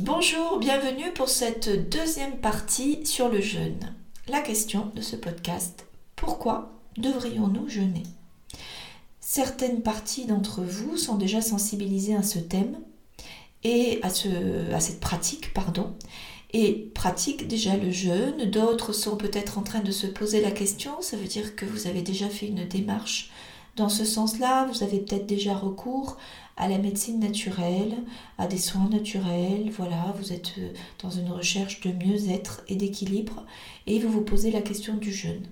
Bonjour, bienvenue pour cette deuxième partie sur le jeûne. La question de ce podcast, pourquoi devrions-nous jeûner? Certaines parties d'entre vous sont déjà sensibilisées à ce thème et à, ce, à cette pratique, pardon, et pratiquent déjà le jeûne. D'autres sont peut-être en train de se poser la question, ça veut dire que vous avez déjà fait une démarche dans ce sens-là, vous avez peut-être déjà recours à la médecine naturelle, à des soins naturels, voilà, vous êtes euh, dans une recherche de mieux-être et d'équilibre et vous vous posez la question du jeûne.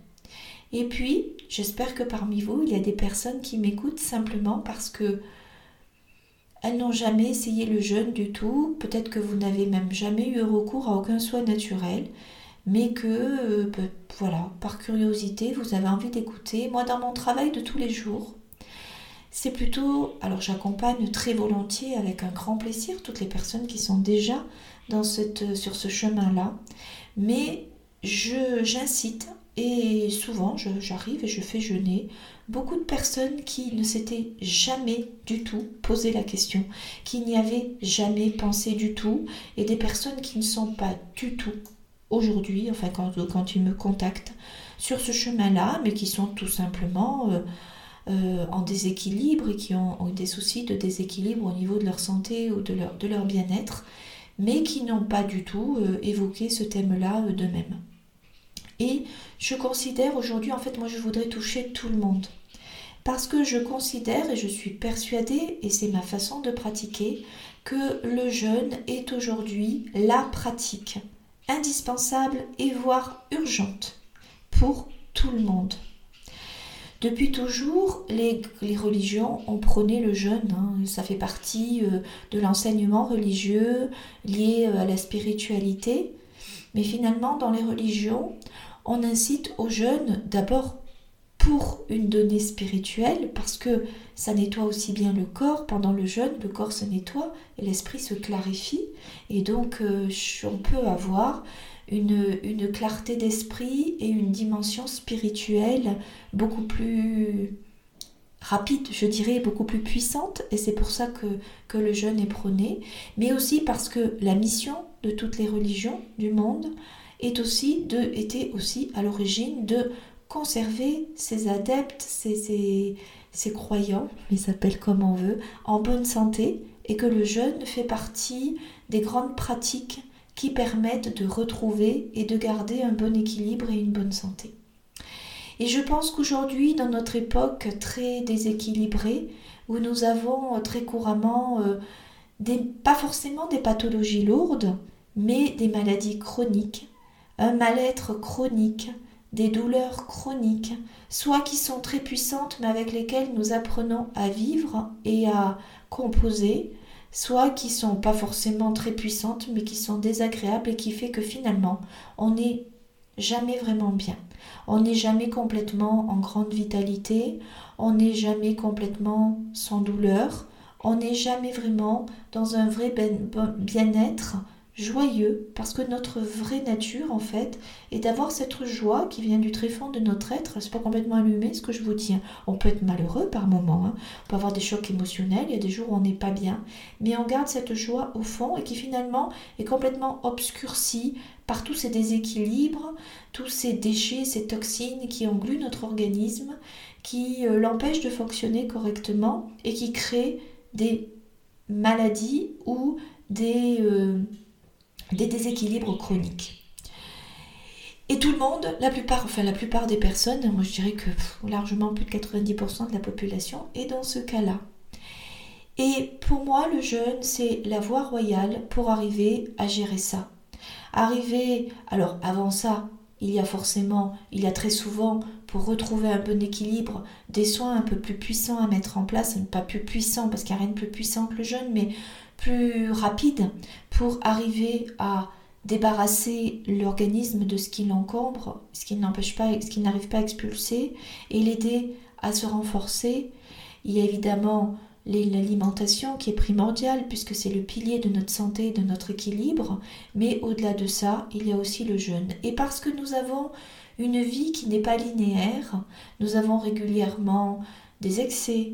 Et puis, j'espère que parmi vous, il y a des personnes qui m'écoutent simplement parce que elles n'ont jamais essayé le jeûne du tout, peut-être que vous n'avez même jamais eu recours à aucun soin naturel, mais que, euh, ben, voilà, par curiosité, vous avez envie d'écouter. Moi, dans mon travail de tous les jours, c'est plutôt, alors j'accompagne très volontiers avec un grand plaisir toutes les personnes qui sont déjà dans cette, sur ce chemin-là, mais j'incite et souvent j'arrive et je fais jeûner beaucoup de personnes qui ne s'étaient jamais du tout posé la question, qui n'y avaient jamais pensé du tout, et des personnes qui ne sont pas du tout aujourd'hui, enfin quand, ils me contactent sur ce chemin-là, mais qui sont tout simplement... Euh, euh, en déséquilibre et qui ont, des soucis de déséquilibre au niveau de leur santé ou de leur, bien-être, mais qui n'ont pas du tout euh, évoqué ce thème-là d'eux-mêmes. Et je considère aujourd'hui, en fait, moi je voudrais toucher tout le monde. Parce que je considère et je suis persuadée, et c'est ma façon de pratiquer, que le jeûne est aujourd'hui la pratique indispensable et voire urgente pour tout le monde. Depuis toujours, les, religions ont prôné le jeûne. Hein. Ça fait partie euh, de l'enseignement religieux lié euh, à la spiritualité. Mais finalement, dans les religions, on incite au jeûne d'abord pour une donnée spirituelle, parce que ça nettoie aussi bien le corps. Pendant le jeûne, le corps se nettoie et l'esprit se clarifie. Et donc, euh, on peut avoir une, clarté d'esprit et une dimension spirituelle beaucoup plus rapide, je dirais, beaucoup plus puissante, et c'est pour ça que, que le jeûne est prôné, mais aussi parce que la mission de toutes les religions du monde est aussi de, était aussi à l'origine de conserver ses adeptes, ses, croyants, on les appelle comme on veut, en bonne santé, et que le jeûne fait partie des grandes pratiques qui permettent de retrouver et de garder un bon équilibre et une bonne santé. Et je pense qu'aujourd'hui, dans notre époque très déséquilibrée, où nous avons très couramment euh, des, pas forcément des pathologies lourdes, mais des maladies chroniques, un mal-être chronique, des douleurs chroniques, soit qui sont très puissantes mais avec lesquelles nous apprenons à vivre et à composer, soit qui sont pas forcément très puissantes, mais qui sont désagréables et qui fait que finalement, on n'est jamais vraiment bien. On n'est jamais complètement en grande vitalité, on n'est jamais complètement sans douleur, on n'est jamais vraiment dans un vrai ben, bien-être joyeux, parce que notre vraie nature, en fait, est d'avoir cette joie qui vient du tréfonds de notre être. C'est pas complètement allumé ce que je vous dis. On peut être malheureux par moments, hein. on peut avoir des chocs émotionnels, il y a des jours où on n'est pas bien, mais on garde cette joie au fond et qui finalement est complètement obscurcie par tous ces déséquilibres, tous ces déchets, ces toxines qui engluent notre organisme, qui euh, l'empêchent de fonctionner correctement et qui créent des maladies ou des... Euh, des déséquilibres chroniques. Et tout le monde, la plupart, enfin la plupart des personnes, moi je dirais que largement plus de 90% de la population est dans ce cas-là. Et pour moi, le jeûne, c'est la voie royale pour arriver à gérer ça. Arriver, alors avant ça, il y a forcément, il y a très souvent, pour retrouver un bon équilibre, des soins un peu plus puissants à mettre en place, pas plus puissants parce qu'il n'y a rien de plus puissant que le jeûne, mais plus rapide pour arriver à débarrasser l'organisme de ce qui l'encombre, ce qui n'empêche pas, ce qui n'arrive pas à expulser, et l'aider à se renforcer. Il y a évidemment l'alimentation qui est primordiale puisque c'est le pilier de notre santé, de notre équilibre, mais au-delà de ça, il y a aussi le jeûne. Et parce que nous avons une vie qui n'est pas linéaire, nous avons régulièrement des excès,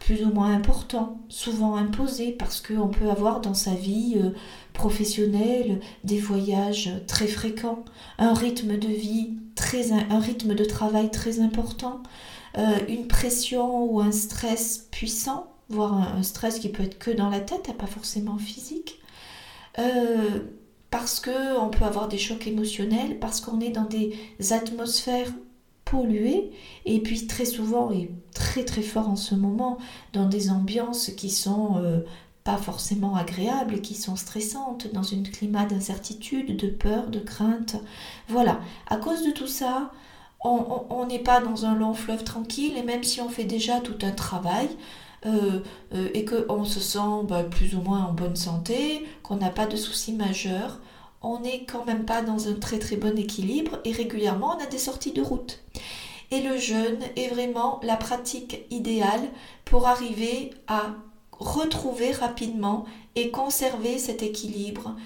plus ou moins importants, souvent imposés, parce qu'on peut avoir dans sa vie euh, professionnelle des voyages très fréquents, un rythme de vie un rythme de travail très important, euh, une pression ou un stress puissant, voire un, stress qui peut être que dans la tête, pas forcément physique. Euh, parce qu'on peut avoir des chocs émotionnels, parce qu'on est dans des atmosphères polluées, et puis très souvent, et très très fort en ce moment, dans des ambiances qui sont euh, pas forcément agréables, qui sont stressantes, dans un climat d'incertitude, de peur, de crainte. Voilà, à cause de tout ça, on n'est pas dans un long fleuve tranquille, et même si on fait déjà tout un travail, euh, euh, et qu'on se sent bah, plus ou moins en bonne santé, qu'on n'a pas de soucis majeurs, on n'est quand même pas dans un très très bon équilibre et régulièrement on a des sorties de route. Et le jeûne est vraiment la pratique idéale pour arriver à retrouver rapidement et conserver cet équilibre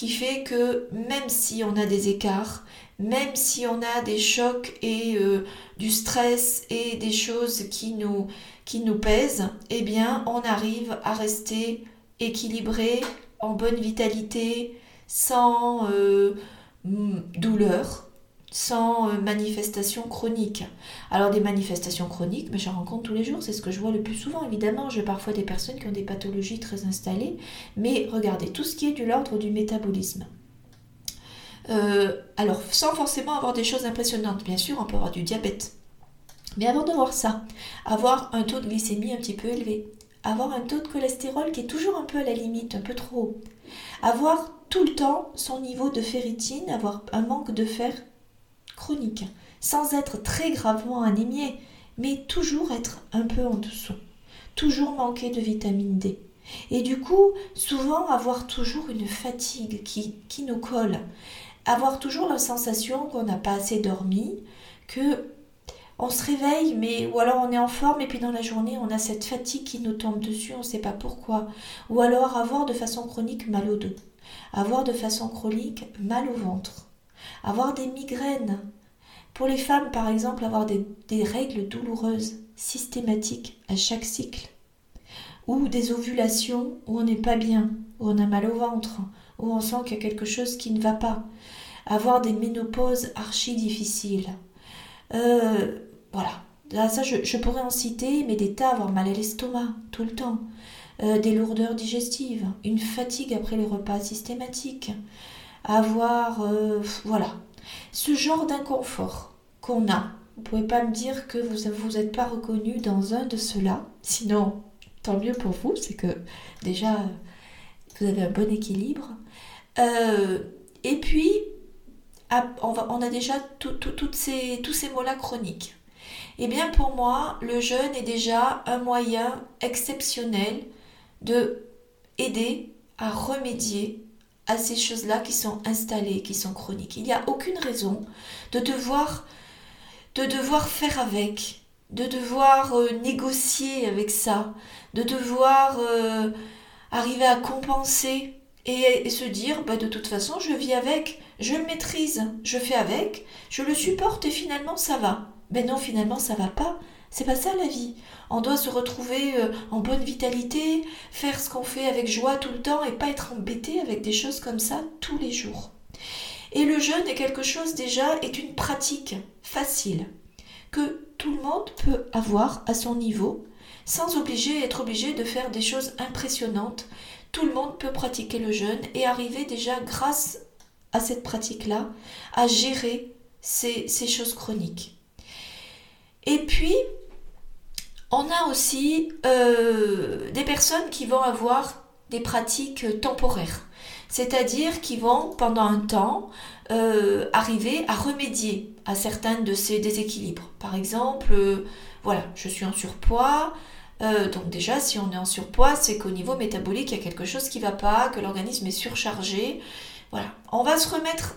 qui fait que même si on a des écarts, même si on a des chocs et euh, du stress et des choses qui nous, pèsent, eh bien on arrive à rester équilibré, en bonne vitalité, sans euh, douleur, sans euh, manifestation chronique. Alors des manifestations chroniques, mais j'en rencontre tous les jours, c'est ce que je vois le plus souvent. Évidemment, j'ai parfois des personnes qui ont des pathologies très installées, mais regardez, tout ce qui est de l'ordre du métabolisme. Euh, alors, sans forcément avoir des choses impressionnantes, bien sûr, on peut avoir du diabète. Mais avant de voir ça, avoir un taux de glycémie un petit peu élevé, avoir un taux de cholestérol qui est toujours un peu à la limite, un peu trop haut, avoir tout le temps son niveau de ferritine, avoir un manque de fer chronique, sans être très gravement anémié, mais toujours être un peu en dessous, toujours manquer de vitamine D. Et du coup, souvent avoir toujours une fatigue qui, qui nous colle, avoir toujours la sensation qu'on n'a pas assez dormi, que on se réveille, mais ou alors on est en forme et puis dans la journée on a cette fatigue qui nous tombe dessus, on ne sait pas pourquoi. Ou alors avoir de façon chronique mal au dos, avoir de façon chronique mal au ventre, avoir des migraines. Pour les femmes par exemple, avoir des, règles douloureuses systématiques à chaque cycle. Ou des ovulations où on n'est pas bien, où on a mal au ventre, où on sent qu'il y a quelque chose qui ne va pas. Avoir des ménopauses archi difficiles. Euh, voilà. Là, ça, je, pourrais en citer, mais des tas, avoir mal à l'estomac tout le temps, euh, des lourdeurs digestives, une fatigue après les repas systématiques, avoir, euh, voilà, ce genre d'inconfort qu'on a. Vous pouvez pas me dire que vous ne vous êtes pas reconnu dans un de ceux-là, sinon, tant mieux pour vous, c'est que déjà, vous avez un bon équilibre. Euh, et puis, on, on a déjà ces, tous ces mots-là chroniques. Eh bien pour moi, le jeûne est déjà un moyen exceptionnel de aider à remédier à ces choses-là qui sont installées, qui sont chroniques. Il n'y a aucune raison de devoir, de devoir faire avec, de devoir euh, négocier avec ça, de devoir euh, arriver à compenser et, se dire bah, de toute façon je vis avec, je le maîtrise, je fais avec, je le supporte et finalement ça va. Mais non, finalement, ça va pas. C'est pas ça la vie. On doit se retrouver euh, en bonne vitalité, faire ce qu'on fait avec joie tout le temps et pas être embêté avec des choses comme ça tous les jours. Et le jeûne est quelque chose déjà, est une pratique facile que tout le monde peut avoir à son niveau sans obliger être obligé de faire des choses impressionnantes. Tout le monde peut pratiquer le jeûne et arriver déjà grâce à cette pratique-là à gérer ces choses chroniques. Et puis, on a aussi euh, des personnes qui vont avoir des pratiques temporaires, c'est-à-dire qui vont pendant un temps euh, arriver à remédier à certains de ces déséquilibres. Par exemple, euh, voilà, je suis en surpoids, donc déjà, si on est en surpoids, c'est qu'au niveau métabolique, il y a quelque chose qui ne va pas, que l'organisme est surchargé. Voilà, on va se remettre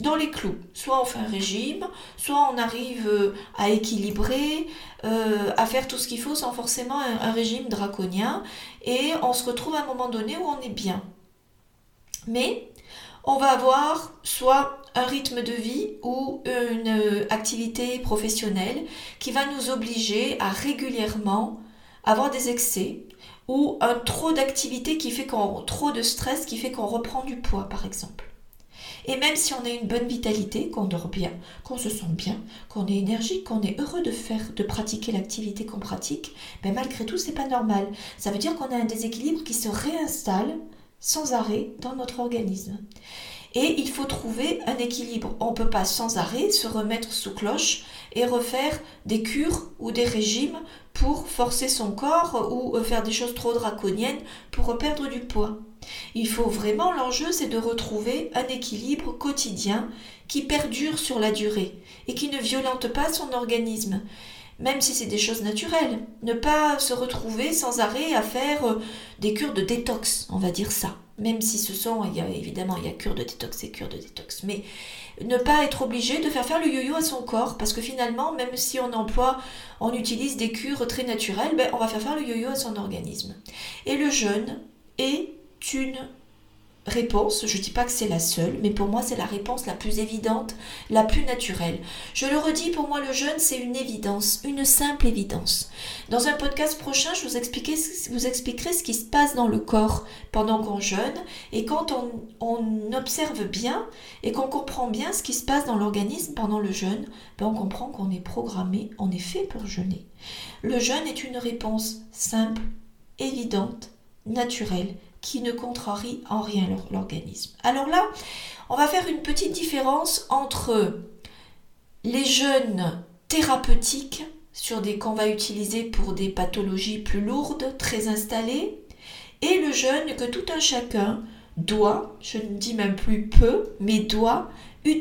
dans les clous. Soit on fait un régime, soit on arrive euh, à équilibrer, euh, à faire tout ce qu'il faut sans forcément un, régime draconien, et on se retrouve à un moment donné où on est bien. Mais on va avoir soit un rythme de vie ou une activité professionnelle qui va nous obliger à régulièrement avoir des excès ou un trop d'activité qui fait qu'on trop de stress qui fait qu'on reprend du poids par exemple. Et même si on a une bonne vitalité, qu'on dort bien, qu'on se sent bien, qu'on est énergique, qu'on est heureux de faire, de pratiquer l'activité qu'on pratique, mais ben malgré tout, c'est pas normal. Ça veut dire qu'on a un déséquilibre qui se réinstalle sans arrêt dans notre organisme. Et il faut trouver un équilibre. On ne peut pas sans arrêt se remettre sous cloche et refaire des cures ou des régimes pour forcer son corps ou faire des choses trop draconiennes pour perdre du poids. Il faut vraiment, l'enjeu, c'est de retrouver un équilibre quotidien qui perdure sur la durée et qui ne violente pas son organisme, même si c'est des choses naturelles. Ne pas se retrouver sans arrêt à faire euh, des cures de détox, on va dire ça. Même si ce sont, il y a, évidemment, il y a cure de détox et cure de détox. Mais ne pas être obligé de faire faire le yo-yo à son corps, parce que finalement, même si on emploie, on utilise des cures très naturelles, ben, on va faire faire le yo-yo à son organisme. Et le jeûne est une réponse, je ne dis pas que c'est la seule, mais pour moi c'est la réponse la plus évidente, la plus naturelle. Je le redis, pour moi le jeûne c'est une évidence, une simple évidence. Dans un podcast prochain, je vous, expliquer, vous expliquerai ce qui se passe dans le corps pendant qu'on jeûne, et quand on, on, observe bien et qu'on comprend bien ce qui se passe dans l'organisme pendant le jeûne, ben on comprend qu'on est programmé, on est fait pour jeûner. Le jeûne est une réponse simple, évidente, naturelle qui ne contrarie en rien l'organisme. Alors là, on va faire une petite différence entre les jeûnes thérapeutiques sur des qu'on va utiliser pour des pathologies plus lourdes, très installées, et le jeûne que tout un chacun doit, je ne dis même plus peut, mais doit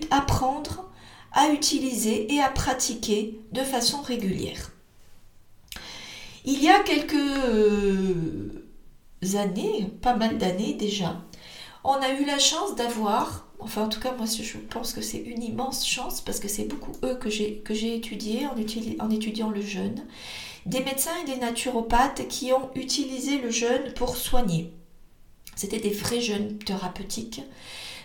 apprendre à utiliser et à pratiquer de façon régulière. Il y a quelques euh, années, pas mal d'années déjà, on a eu la chance d'avoir, enfin en tout cas moi je pense que c'est une immense chance parce que c'est beaucoup eux que j'ai, étudié en, étudiant le jeûne, des médecins et des naturopathes qui ont utilisé le jeûne pour soigner. C'était des vrais jeûnes thérapeutiques.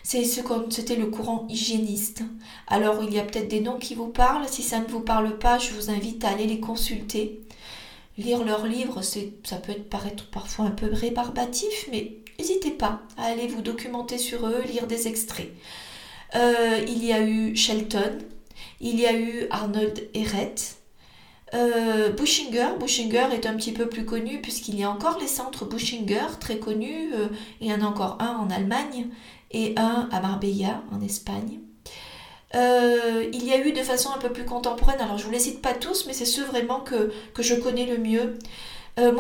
C'était le courant hygiéniste. Alors il y a peut-être des noms qui vous parlent. Si ça ne vous parle pas, je vous invite à aller les consulter. Lire leurs livres, ça peut paraître parfois un peu rébarbatif, mais n'hésitez pas à aller vous documenter sur eux, lire des extraits. Euh, il y a eu Shelton, il y a eu Arnold Ehret, euh, Bushinger, Bushinger est un petit peu plus connu puisqu'il y a encore les centres Bushinger très connus. Euh, il y en a encore un en Allemagne et un à Marbella en Espagne. Euh, il y a eu de façon un peu plus contemporaine, alors je vous les cite pas tous, mais c'est ceux vraiment que, que je connais le mieux. Euh,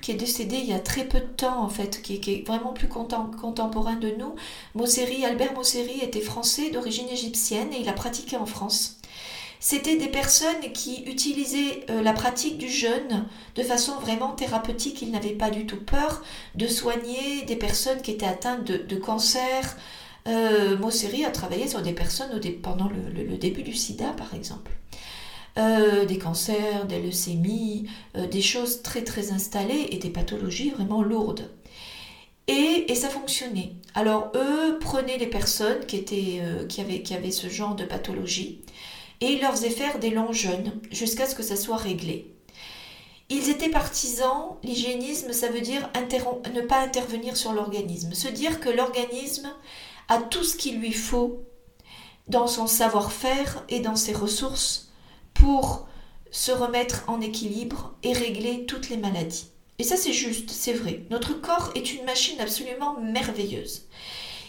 qui est décédé il y a très peu de temps en fait, qui, est vraiment plus contemporain de nous. Mosseri, Albert Mosseri était français d'origine égyptienne et il a pratiqué en France. C'était des personnes qui utilisaient euh, la pratique du jeûne de façon vraiment thérapeutique. Ils n'avaient pas du tout peur de soigner des personnes qui étaient atteintes de cancer, euh, Mosseri a travaillé sur des personnes pendant le, début du sida, par exemple. Euh, des cancers, des leucémies, euh, des choses très très installées et des pathologies vraiment lourdes. Et, ça fonctionnait. Alors eux prenaient les personnes qui, étaient, qui, avaient, qui avaient ce genre de pathologie et ils leur faisaient faire des longs jeûnes jusqu'à ce que ça soit réglé. Ils étaient partisans, l'hygiénisme ça veut dire ne pas intervenir sur l'organisme, se dire que l'organisme a tout ce qu'il lui faut dans son savoir-faire et dans ses ressources pour se remettre en équilibre et régler toutes les maladies. Et ça c'est juste, c'est vrai. Notre corps est une machine absolument merveilleuse.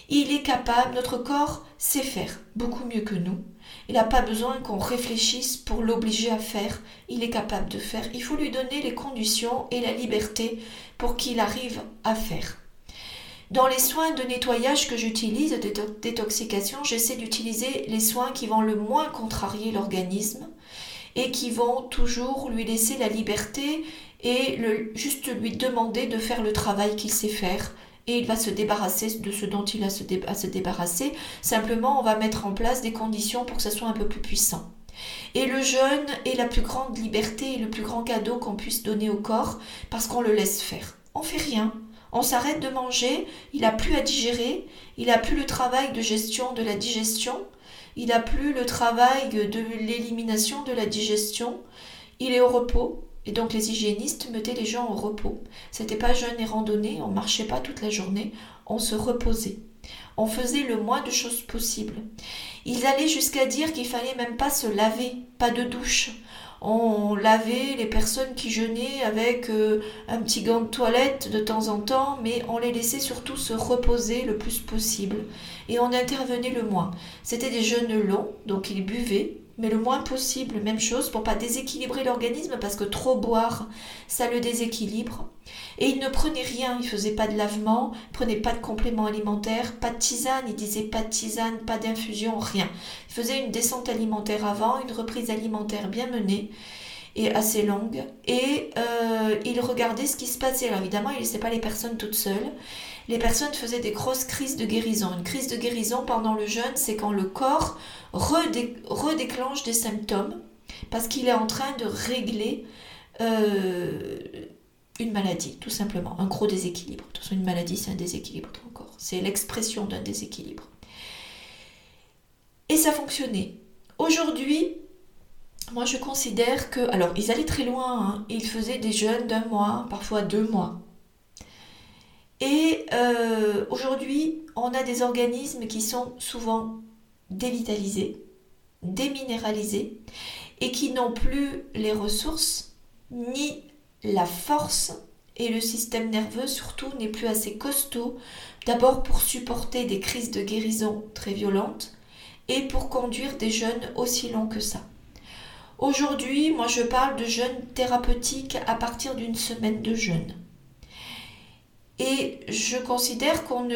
Il est capable, notre corps sait faire beaucoup mieux que nous. Il n'a pas besoin qu'on réfléchisse pour l'obliger à faire. Il est capable de faire. Il faut lui donner les conditions et la liberté pour qu'il arrive à faire. Dans les soins de nettoyage que j'utilise, de détoxication, j'essaie d'utiliser les soins qui vont le moins contrarier l'organisme et qui vont toujours lui laisser la liberté et juste lui demander de faire le travail qu'il sait faire. Et il va se débarrasser de ce dont il a à se débarrasser. Simplement, on va mettre en place des conditions pour que ça soit un peu plus puissant. Et le jeûne est la plus grande liberté et le plus grand cadeau qu'on puisse donner au corps parce qu'on le laisse faire. On fait rien, on s'arrête de manger, il n'a plus à digérer, il n'a plus le travail de gestion de la digestion, il n'a plus le travail de l'élimination de la digestion, il est au repos, Et donc les hygiénistes mettaient les gens au repos. C'était pas jeûne et randonnée, on marchait pas toute la journée, on se reposait. On faisait le moins de choses possible. Ils allaient jusqu'à dire qu'il fallait même pas se laver, pas de douche. On lavait les personnes qui jeûnaient avec euh, un petit gant de toilette de temps en temps, mais on les laissait surtout se reposer le plus possible. Et on intervenait le moins. C'était des jeûnes longs, donc ils buvaient, mais le moins possible, même chose, pour pas déséquilibrer l'organisme, parce que trop boire, ça le déséquilibre. Et il ne prenait rien, il faisait pas de lavement, il prenait pas de compléments alimentaires, pas de tisane, il disait pas de tisane, pas d'infusion, rien. Il faisait une descente alimentaire avant, une reprise alimentaire bien menée et assez longue, et euh, il regardait ce qui se passait. Alors évidemment, il ne laissait pas les personnes toutes seules. Les personnes faisaient des grosses crises de guérison. Une crise de guérison pendant le jeûne, c'est quand le corps redéclenche des symptômes parce qu'il est en train de régler euh, une maladie, tout simplement, un gros déséquilibre. De toute façon, une maladie, c'est un déséquilibre de corps. C'est l'expression d'un déséquilibre. Et ça fonctionnait. Aujourd'hui, moi je considère que. Alors, ils allaient très loin, hein. ils faisaient des jeûnes d'un mois, parfois deux mois. Et euh, aujourd'hui, on a des organismes qui sont souvent dévitalisés, déminéralisés, et qui n'ont plus les ressources ni la force et le système nerveux surtout n'est plus assez costaud, d'abord pour supporter des crises de guérison très violentes et pour conduire des jeûnes aussi longs que ça. Aujourd'hui, moi je parle de jeûne thérapeutique à partir d'une semaine de jeûne. Et je considère qu'on ne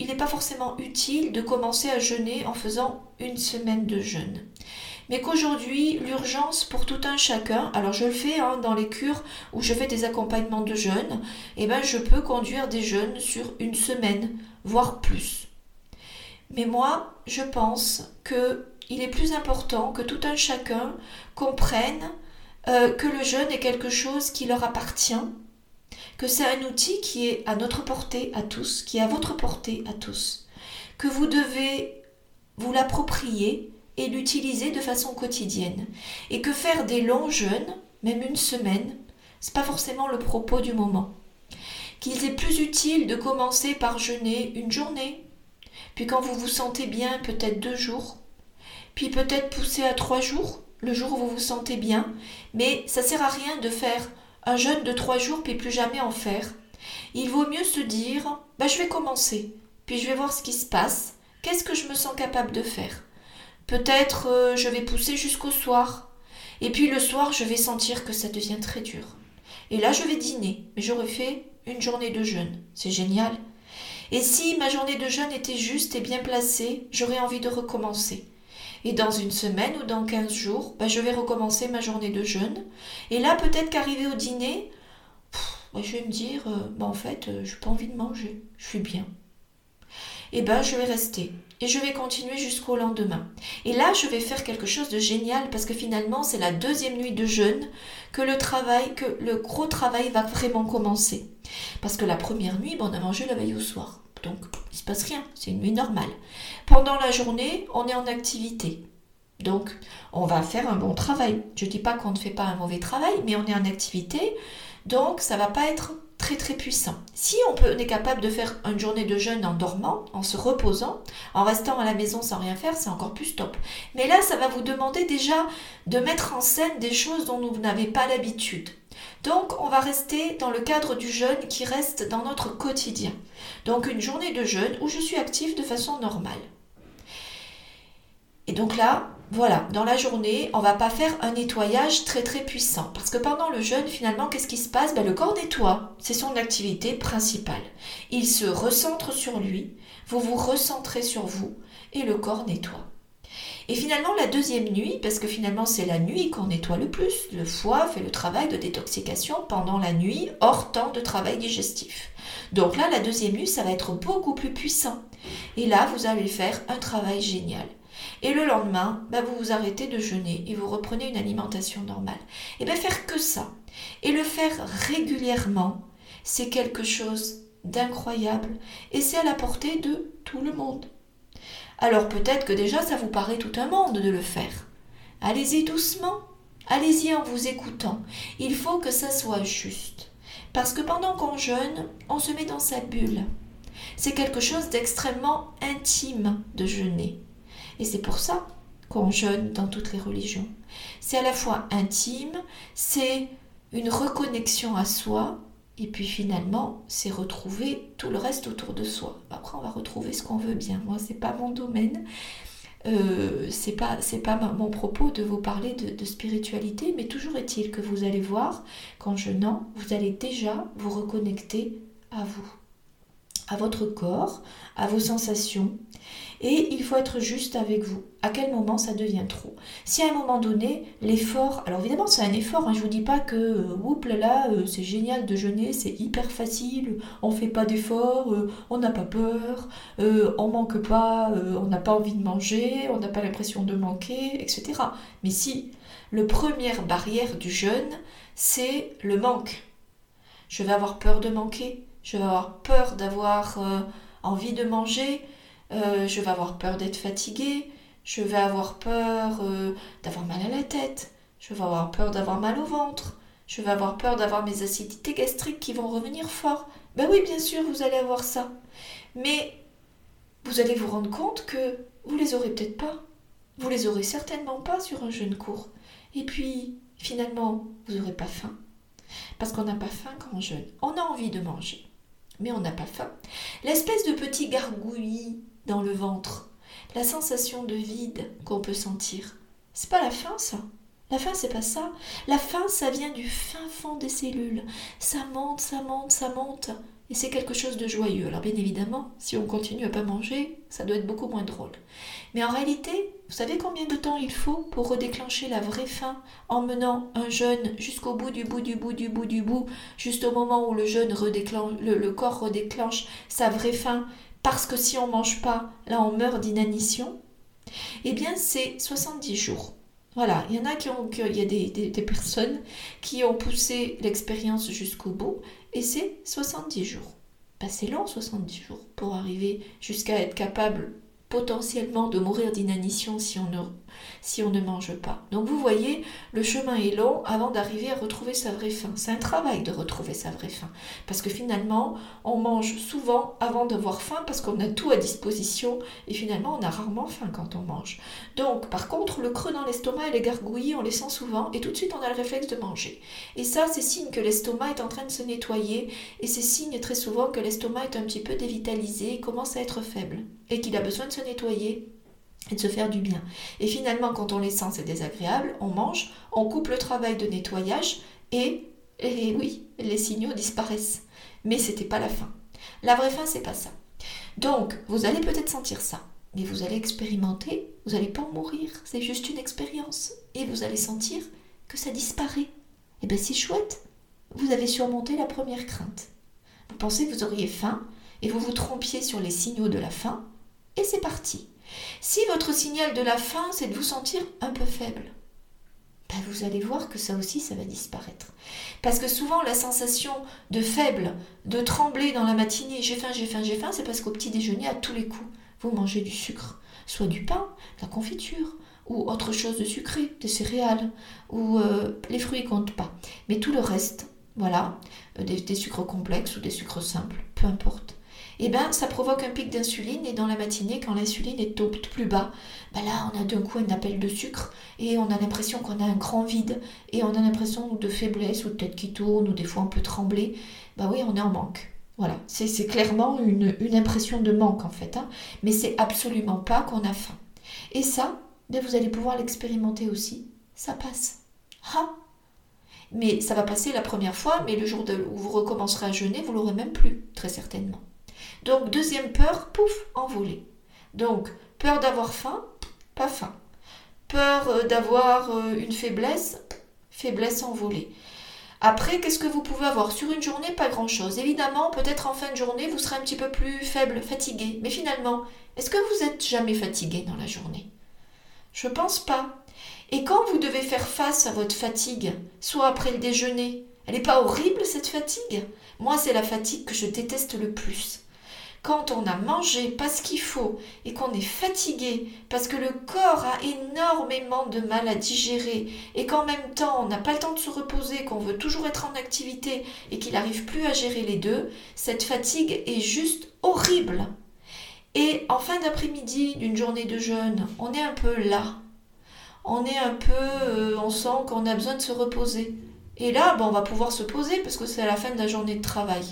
il n'est pas forcément utile de commencer à jeûner en faisant une semaine de jeûne mais qu'aujourd'hui, l'urgence pour tout un chacun, alors je le fais hein, dans les cures où je fais des accompagnements de jeûne, et eh ben je peux conduire des jeûnes sur une semaine, voire plus. Mais moi, je pense que il est plus important que tout un chacun comprenne euh, que le jeûne est quelque chose qui leur appartient, que c'est un outil qui est à notre portée à tous, qui est à votre portée à tous, que vous devez vous l'approprier et l'utiliser de façon quotidienne. Et que faire des longs jeûnes, même une semaine, c'est pas forcément le propos du moment. Qu'il est plus utile de commencer par jeûner une journée, puis quand vous vous sentez bien, peut-être deux jours, puis peut-être pousser à trois jours, le jour où vous vous sentez bien, mais ça sert à rien de faire un jeûne de trois jours puis plus jamais en faire. Il vaut mieux se dire, bah, je vais commencer, puis je vais voir ce qui se passe, qu'est-ce que je me sens capable de faire? Peut-être euh, je vais pousser jusqu'au soir. Et puis le soir, je vais sentir que ça devient très dur. Et là, je vais dîner. Mais j'aurais fait une journée de jeûne. C'est génial. Et si ma journée de jeûne était juste et bien placée, j'aurais envie de recommencer. Et dans une semaine ou dans 15 jours, bah, je vais recommencer ma journée de jeûne. Et là, peut-être qu'arrivé au dîner, bah, je vais me dire, bah, en fait, euh, je n'ai pas envie de manger. Je suis bien. Et ben, je vais rester et je vais continuer jusqu'au lendemain. Et là, je vais faire quelque chose de génial parce que finalement, c'est la deuxième nuit de jeûne que le travail, que le gros travail va vraiment commencer. Parce que la première nuit, on a mangé la veille au soir. Donc, il ne se passe rien, c'est une nuit normale. Pendant la journée, on est en activité. Donc, on va faire un bon travail. Je ne dis pas qu'on ne fait pas un mauvais travail, mais on est en activité. Donc, ça va pas être très très puissant. Si on, peut, on est capable de faire une journée de jeûne en dormant, en se reposant, en restant à la maison sans rien faire, c'est encore plus top. Mais là, ça va vous demander déjà de mettre en scène des choses dont vous n'avez pas l'habitude. Donc, on va rester dans le cadre du jeûne qui reste dans notre quotidien. Donc, une journée de jeûne où je suis active de façon normale. Et donc là, voilà, dans la journée, on va pas faire un nettoyage très très puissant. Parce que pendant le jeûne, finalement, qu'est-ce qui se passe? Ben, Le corps nettoie. C'est son activité principale. Il se recentre sur lui, vous vous recentrez sur vous, et le corps nettoie. Et finalement, la deuxième nuit, parce que finalement c'est la nuit qu'on nettoie le plus, le foie fait le travail de détoxication pendant la nuit, hors temps de travail digestif. Donc là, la deuxième nuit, ça va être beaucoup plus puissant. Et là, vous allez faire un travail génial. Et le lendemain, bah, vous vous arrêtez de jeûner et vous reprenez une alimentation normale. Et bien faire que ça et le faire régulièrement, c'est quelque chose d'incroyable et c'est à la portée de tout le monde. Alors peut-être que déjà ça vous paraît tout un monde de le faire. Allez-y doucement. Allez-y en vous écoutant. Il faut que ça soit juste. Parce que pendant qu'on jeûne, on se met dans sa bulle. C'est quelque chose d'extrêmement intime de jeûner. Et c'est pour ça qu'on jeûne dans toutes les religions. C'est à la fois intime, c'est une reconnexion à soi, et puis finalement, c'est retrouver tout le reste autour de soi. Après, on va retrouver ce qu'on veut bien. Moi, c'est pas mon domaine. Euh, c'est pas pas mon propos de vous parler de, de spiritualité, mais toujours est-il que vous allez voir qu'en jeûnant, vous allez déjà vous reconnecter à vous, à votre corps, à vos sensations, et il faut être juste avec vous. À quel moment ça devient trop? Si à un moment donné, l'effort, alors évidemment c'est un effort, hein, je vous dis pas que, euh, oups là euh, c'est génial de jeûner, c'est hyper facile, on fait pas d'effort, euh, on n'a pas peur, on manque pas, on n'a pas envie de manger, on n'a pas l'impression de manquer, etc. Mais si, la première barrière du jeûne, c'est le manque. Je vais avoir peur de manquer, je vais avoir peur d'avoir envie de manger, euh, je vais avoir peur d'être fatiguée, je vais avoir peur euh, d'avoir mal à la tête, je vais avoir peur d'avoir mal au ventre, je vais avoir peur d'avoir mes acidités gastriques qui vont revenir fort. Ben oui, bien sûr, vous allez avoir ça. Mais vous allez vous rendre compte que vous les aurez peut-être pas. Vous les aurez certainement pas sur un jeûne court. Et puis, finalement, vous n'aurez pas faim. Parce qu'on n'a pas faim quand on jeûne. On a envie de manger, mais on n'a pas faim. L'espèce de petit gargouillis dans le ventre, la sensation de vide qu'on peut sentir. C'est pas la faim, ça. La faim, c'est pas ça. La faim, ça vient du fin fond des cellules. Ça monte, ça monte, ça monte. Et c'est quelque chose de joyeux. Alors bien évidemment, si on continue à pas manger, ça doit être beaucoup moins drôle. Mais en réalité, vous savez combien de temps il faut pour redéclencher la vraie faim en menant un jeûne jusqu'au bout du bout du bout du bout du bout, juste au moment où le jeûne redéclenche, le corps redéclenche sa vraie faim parce que si on ne mange pas, là on meurt d'inanition, eh bien c'est 70 jours. Voilà, il y en a qui ont, il y a des, personnes qui ont poussé l'expérience jusqu'au bout et c'est 70 jours. Ben, c'est long 70 jours pour arriver jusqu'à être capable potentiellement de mourir d'inanition si on ne mange pas. Donc vous voyez, le chemin est long avant d'arriver à retrouver sa vraie faim. C'est un travail de retrouver sa vraie faim. Parce que finalement, on mange souvent avant d'avoir faim parce qu'on a tout à disposition et finalement on a rarement faim quand on mange. Donc par contre, le creux dans l'estomac et les gargouillis, on les sent souvent et tout de suite on a le réflexe de manger. Et ça, c'est signe que l'estomac est en train de se nettoyer et c'est signe très souvent que l'estomac est un petit peu dévitalisé, commence à être faible et qu'il a besoin de se nettoyer et de se faire du bien. Et finalement, quand on les sent, c'est désagréable, on mange, on coupe le travail de nettoyage et, oui, les signaux disparaissent. Mais c'était pas la fin. La vraie fin, c'est pas ça. Donc, vous allez peut-être sentir ça, mais vous allez expérimenter, vous n'allez pas mourir, c'est juste une expérience. Et vous allez sentir que ça disparaît. Et eh bien, c'est chouette, vous avez surmonté la première crainte. Vous pensez que vous auriez faim et vous vous trompiez sur les signaux de la faim, et c'est parti. Si votre signal de la faim, c'est de vous sentir un peu faible, ben vous allez voir que ça aussi, ça va disparaître. Parce que souvent, la sensation de faible, de trembler dans la matinée, j'ai faim, j'ai faim, j'ai faim, c'est parce qu'au petit déjeuner, à tous les coups, vous mangez du sucre, soit du pain, de la confiture, ou autre chose de sucré, des céréales, ou euh, les fruits comptent pas. Mais tout le reste, voilà, euh, des sucres complexes ou des sucres simples, peu importe eh ben, ça provoque un pic d'insuline et dans la matinée, quand l'insuline est au plus bas, ben là, on a d'un coup un appel de sucre et on a l'impression qu'on a un grand vide et on a l'impression de faiblesse ou de tête qui tourne ou des fois on peut trembler. Ben oui, on est en manque. Voilà, c'est clairement une, impression de manque en fait, hein. mais c'est absolument pas qu'on a faim. Et ça, ben vous allez pouvoir l'expérimenter aussi. Ça passe. Ah mais ça va passer la première fois, mais le jour où vous recommencerez à jeûner, vous l'aurez même plus, très certainement. Donc deuxième peur, pouf, envolée. Donc peur d'avoir faim, pas faim. Peur euh, d'avoir euh, une faiblesse, faiblesse envolée. Après, qu'est-ce que vous pouvez avoir? Sur une journée, pas grand-chose. Évidemment, peut-être en fin de journée, vous serez un petit peu plus faible, fatigué. Mais finalement, est-ce que vous êtes jamais fatigué dans la journée? Je pense pas. Et quand vous devez faire face à votre fatigue, soit après le déjeuner, elle n'est pas horrible cette fatigue? Moi, c'est la fatigue que je déteste le plus. Quand on a mangé pas ce qu'il faut et qu'on est fatigué parce que le corps a énormément de mal à digérer et qu'en même temps on n'a pas le temps de se reposer, qu'on veut toujours être en activité et qu'il n'arrive plus à gérer les deux, cette fatigue est juste horrible. Et en fin d'après-midi d'une journée de jeûne, on est un peu là. On est un peu, euh, on sent qu'on a besoin de se reposer. Et là, bon, on va pouvoir se poser parce que c'est la fin de la journée de travail.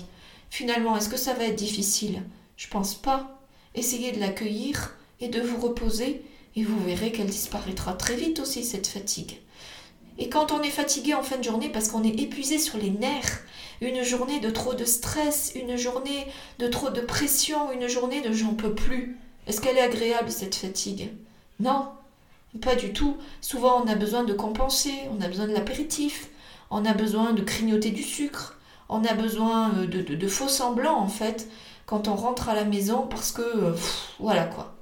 Finalement, est-ce que ça va être difficile? Je pense pas. Essayez de l'accueillir et de vous reposer et vous verrez qu'elle disparaîtra très vite aussi, cette fatigue. Et quand on est fatigué en fin de journée parce qu'on est épuisé sur les nerfs, une journée de trop de stress, une journée de trop de pression, une journée de j'en peux plus, est-ce qu'elle est agréable cette fatigue? Non, pas du tout. Souvent on a besoin de compenser, on a besoin de l'apéritif, on a besoin de grignoter du sucre, on a besoin euh, de, faux semblants en fait quand on rentre à la maison parce que euh, voilà quoi.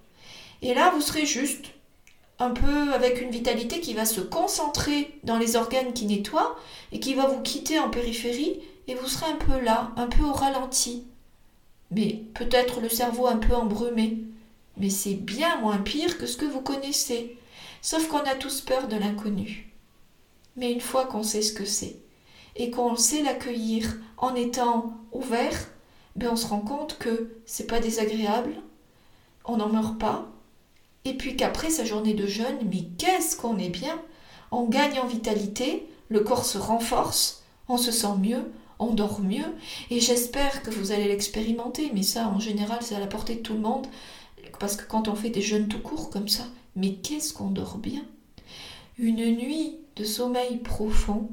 Et là vous serez juste un peu avec une vitalité qui va se concentrer dans les organes qui nettoient et qui va vous quitter en périphérie et vous serez un peu là, un peu au ralenti. Mais peut-être le cerveau un peu embrumé. Mais c'est bien moins pire que ce que vous connaissez. Sauf qu'on a tous peur de l'inconnu. Mais une fois qu'on sait ce que c'est, et qu'on sait l'accueillir en étant ouvert, ben on se rend compte que c'est pas désagréable, on n'en meurt pas, et puis qu'après sa journée de jeûne, mais qu'est-ce qu'on est bien On gagne en vitalité, le corps se renforce, on se sent mieux, on dort mieux, et j'espère que vous allez l'expérimenter, mais ça en général c'est à la portée de tout le monde, parce que quand on fait des jeûnes tout courts comme ça, mais qu'est-ce qu'on dort bien? Une nuit de sommeil profond,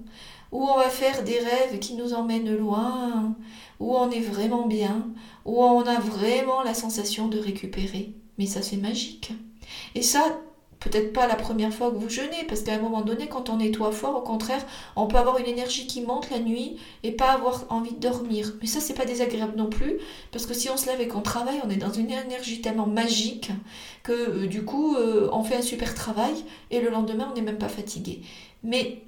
où on va faire des rêves qui nous emmènent loin, où on est vraiment bien, où on a vraiment la sensation de récupérer. Mais ça, c'est magique. Et ça, peut-être pas la première fois que vous jeûnez, parce qu'à un moment donné, quand on nettoie fort, au contraire, on peut avoir une énergie qui monte la nuit et pas avoir envie de dormir. Mais ça, c'est pas désagréable non plus, parce que si on se lève et qu'on travaille, on est dans une énergie tellement magique que euh, du coup, euh, on fait un super travail et le lendemain, on n'est même pas fatigué. Mais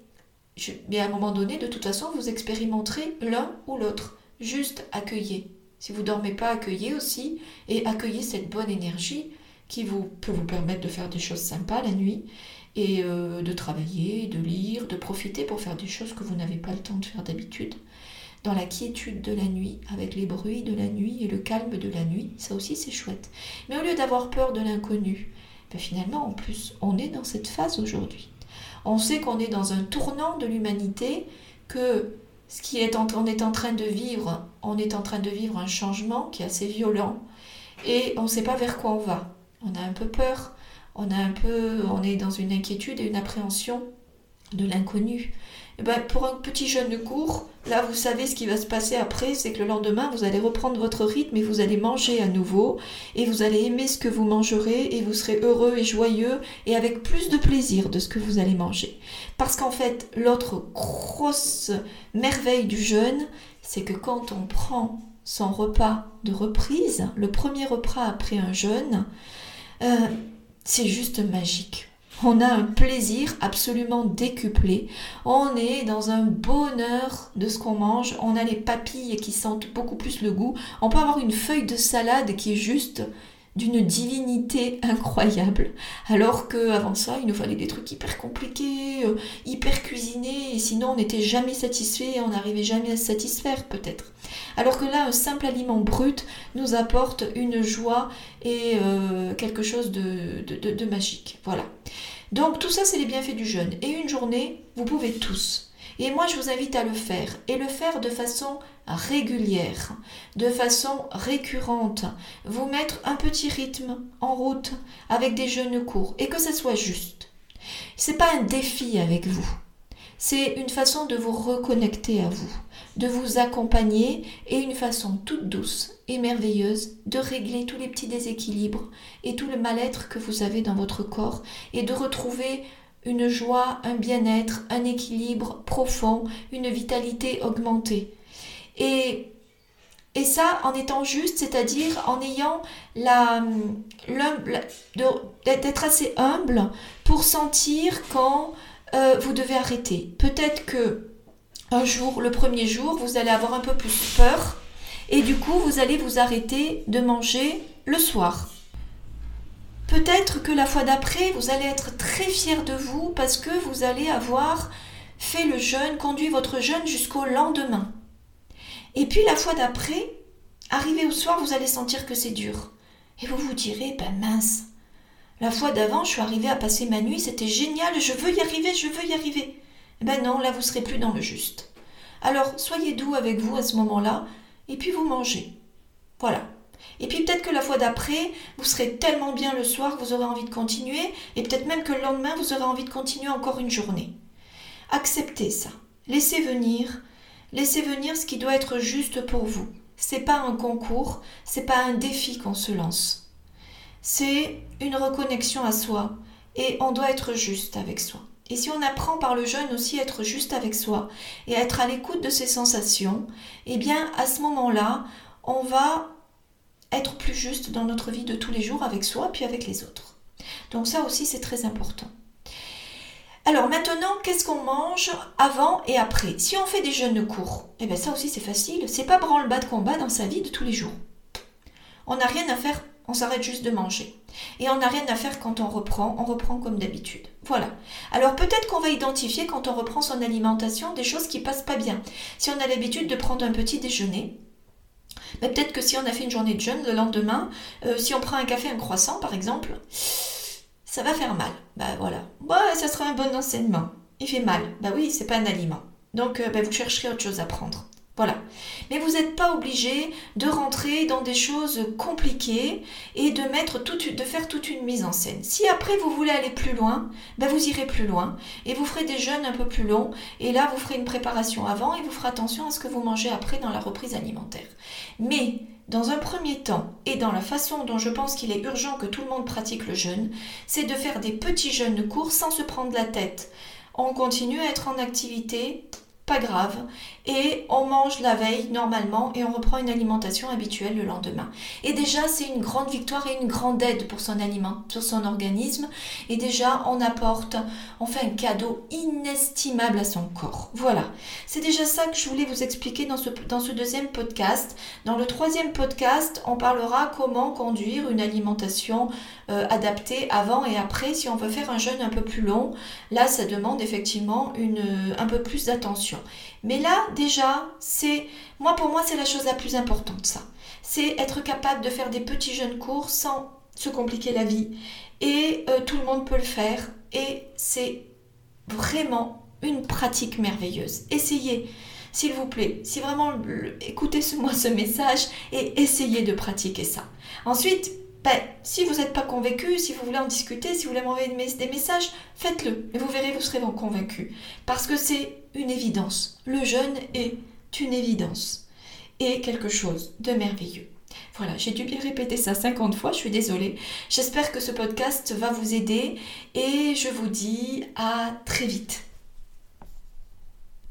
mais à un moment donné, de toute façon, vous expérimenterez l'un ou l'autre. Juste accueillez. Si vous dormez pas, accueillez aussi et accueillez cette bonne énergie qui vous, peut vous permettre de faire des choses sympas la nuit et euh, de travailler, de lire, de profiter pour faire des choses que vous n'avez pas le temps de faire d'habitude. Dans la quiétude de la nuit, avec les bruits de la nuit et le calme de la nuit, ça aussi c'est chouette. Mais au lieu d'avoir peur de l'inconnu, ben finalement en plus on est dans cette phase aujourd'hui. On sait qu'on est dans un tournant de l'humanité, que on est en train de vivre, on est en train de vivre un changement qui est assez violent et on ne sait pas vers quoi on va. On a un peu peur, on a un peu, on est dans une inquiétude et une appréhension de l'inconnu. Eh ben, pour un petit jeune court, là vous savez ce qui va se passer après, c'est que le lendemain vous allez reprendre votre rythme et vous allez manger à nouveau et vous allez aimer ce que vous mangerez et vous serez heureux et joyeux et avec plus de plaisir de ce que vous allez manger. Parce qu'en fait, l'autre grosse merveille du jeûne, c'est que quand on prend son repas de reprise, le premier repas après un jeûne, euh, c'est juste magique on a un plaisir absolument décuplé. On est dans un bonheur de ce qu'on mange. On a les papilles qui sentent beaucoup plus le goût. On peut avoir une feuille de salade qui est juste d'une divinité incroyable. Alors que avant ça, il nous fallait des trucs hyper compliqués, euh, hyper cuisinés, et sinon on n'était jamais satisfait on n'arrivait jamais à se satisfaire peut-être. Alors que là, un simple aliment brut nous apporte une joie et euh, quelque chose de, de magique. Voilà. Donc tout ça, c'est les bienfaits du jeûne. Et une journée, vous pouvez tous. Et moi, je vous invite à le faire, et le faire de façon régulière, de façon récurrente. Vous mettre un petit rythme en route avec des jeûnes courts, et que ça soit juste. C'est pas un défi avec vous. C'est une façon de vous reconnecter à vous, de vous accompagner et une façon toute douce et merveilleuse de régler tous les petits déséquilibres et tout le mal-être que vous avez dans votre corps et de retrouver une joie, un bien-être, un équilibre profond, une vitalité augmentée. Et, ça en étant juste, c'est-à-dire en ayant la, d'être assez humble pour sentir quand euh, vous devez arrêter. Peut-être que un jour, le premier jour, vous allez avoir un peu plus peur Et du coup, vous allez vous arrêter de manger le soir. Peut-être que la fois d'après, vous allez être très fier de vous parce que vous allez avoir fait le jeûne, conduit votre jeûne jusqu'au lendemain. Et puis la fois d'après, arrivé au soir, vous allez sentir que c'est dur. Et vous vous direz, ben mince, la fois d'avant, je suis arrivé à passer ma nuit, c'était génial, je veux y arriver, je veux y arriver. Eh ben non, là, vous serez plus dans le juste. Alors, soyez doux avec vous à ce moment-là, et puis vous mangez. Voilà. Et puis peut-être que la fois d'après, vous serez tellement bien le soir vous aurez envie de continuer, et peut-être même que le lendemain, vous aurez envie de continuer encore une journée. Acceptez ça. Laissez venir, laissez venir ce qui doit être juste pour vous. C'est pas un concours, c'est pas un défi qu'on se lance. C'est une reconnexion à soi, et on doit être juste avec soi. Et si on apprend par le jeûne aussi à être juste avec soi et à être à l'écoute de ses sensations, eh bien à ce moment-là, on va être plus juste dans notre vie de tous les jours avec soi puis avec les autres. Donc ça aussi c'est très important. Alors maintenant, qu'est-ce qu'on mange avant et après? Si on fait des jeûnes courts, eh bien ça aussi c'est facile, c'est pas branle-bas de combat dans sa vie de tous les jours. On n'a rien à faire, on s'arrête juste de manger. Et on n'a rien à faire quand on reprend, on reprend comme d'habitude. Voilà. Alors peut-être qu'on va identifier quand on reprend son alimentation des choses qui passent pas bien. Si on a l'habitude de prendre un petit déjeuner, mais peut-être que si on a fait une journée de jeûne, le lendemain, euh, si on prend un café, un croissant par exemple, ça va faire mal. Bah voilà. Bah, ça sera un bon enseignement. Il fait mal. Bah oui, c'est pas un aliment. Donc euh, bah, vous chercherez autre chose à prendre. Voilà. Mais vous n'êtes pas obligé de rentrer dans des choses compliquées et de mettre toute, de faire toute une mise en scène. Si après vous voulez aller plus loin, ben vous irez plus loin et vous ferez des jeûnes un peu plus longs et là vous ferez une préparation avant et vous ferez attention à ce que vous mangez après dans la reprise alimentaire. Mais dans un premier temps, et dans la façon dont je pense qu'il est urgent que tout le monde pratique le jeûne, c'est de faire des petits jeûnes courts sans se prendre la tête. On continue à être en activité pas grave. Et on mange la veille normalement et on reprend une alimentation habituelle le lendemain. Et déjà, c'est une grande victoire et une grande aide pour son aliment, pour son organisme. Et déjà, on apporte, on fait un cadeau inestimable à son corps. Voilà. C'est déjà ça que je voulais vous expliquer dans ce, dans ce deuxième podcast. Dans le troisième podcast, on parlera comment conduire une alimentation euh, adaptée avant et après si on veut faire un jeûne un peu plus long. Là, ça demande effectivement une, un peu plus d'attention. Mais là, déjà, c'est, moi pour moi, c'est la chose la plus importante, ça. C'est être capable de faire des petits jeunes cours sans se compliquer la vie. Et euh, tout le monde peut le faire. Et c'est vraiment une pratique merveilleuse. Essayez, s'il vous plaît, si vraiment écoutez-moi ce message et essayez de pratiquer ça. Ensuite, ben, si vous n'êtes pas convaincu, si vous voulez en discuter, si vous voulez m'envoyer des messages, faites-le. Et vous verrez, vous serez convaincu. Parce que c'est une évidence. Le jeûne est une évidence. Et quelque chose de merveilleux. Voilà, j'ai dû bien répéter ça 50 fois, je suis désolée. J'espère que ce podcast va vous aider et je vous dis à très vite.